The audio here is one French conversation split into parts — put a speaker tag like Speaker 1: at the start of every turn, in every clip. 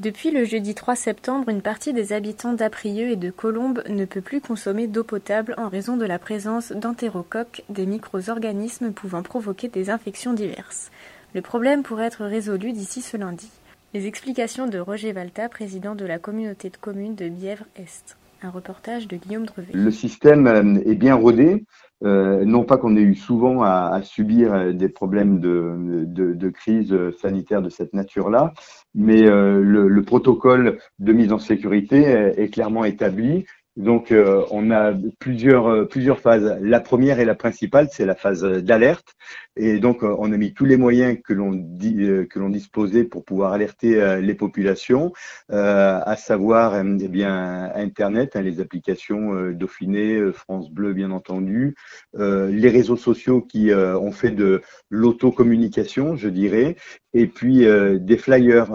Speaker 1: Depuis le jeudi 3 septembre, une partie des habitants d'Aprieux et de Colombes ne peut plus consommer d'eau potable en raison de la présence d'entérocoques, des micro-organismes pouvant provoquer des infections diverses. Le problème pourrait être résolu d'ici ce lundi. Les explications de Roger Valta, président de la communauté de communes de Bièvre-Est. Un reportage de Guillaume Drevet.
Speaker 2: Le système euh, est bien rodé. Euh, non pas qu'on ait eu souvent à, à subir euh, des problèmes de, de, de, crise sanitaire de cette nature-là, mais euh, le, le, protocole de mise en sécurité est, clairement établi. Donc, euh, on a plusieurs, euh, plusieurs phases. La première et la principale, c'est la phase d'alerte. Et donc, euh, on a mis tous les moyens que l'on que l'on disposait pour pouvoir alerter les populations, à savoir, eh bien, Internet, hein, les applications Dauphiné, France Bleu, bien entendu, les réseaux sociaux qui ont fait de l'autocommunication, je dirais, et puis des flyers.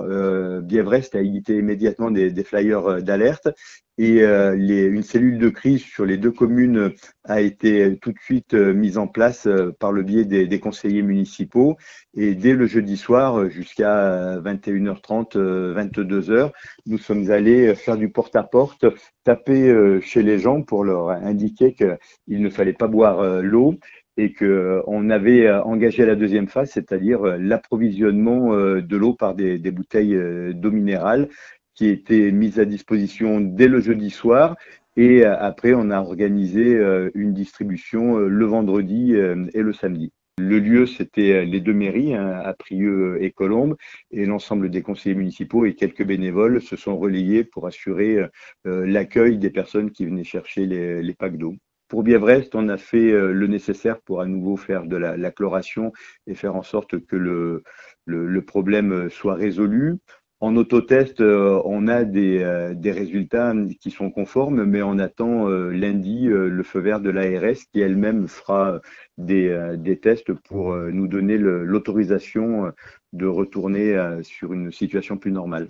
Speaker 2: Bièvrest a édité immédiatement des, des flyers d'alerte et euh, une cellule de crise sur les deux communes a été tout de suite euh, mise en place euh, par le biais des, conseillers municipaux. Et dès le jeudi soir, jusqu'à 21h30, 22h, nous sommes allés faire du porte-à-porte, taper chez les gens pour leur indiquer qu'il ne fallait pas boire l'eau et qu'on avait engagé la deuxième phase, c'est-à-dire l'approvisionnement de l'eau par des, des bouteilles d'eau minérale qui était mise à disposition dès le jeudi soir. Et euh, après, on a organisé euh, une distribution euh, le vendredi et le samedi. Le lieu, c'était les deux mairies, hein, Aprieux et Colombes, et l'ensemble des conseillers municipaux et quelques bénévoles se sont relayés pour assurer l'accueil des personnes qui venaient chercher les, les packs d'eau. Pour Bièvrest, on a fait le nécessaire pour à nouveau faire de la, la chloration et faire en sorte que le problème soit résolu. En autotest, euh, on a des, euh, des, résultats qui sont conformes, mais on attend euh, lundi le feu vert de l'ARS qui elle-même fera des, tests pour nous donner l'autorisation de retourner sur une situation plus normale.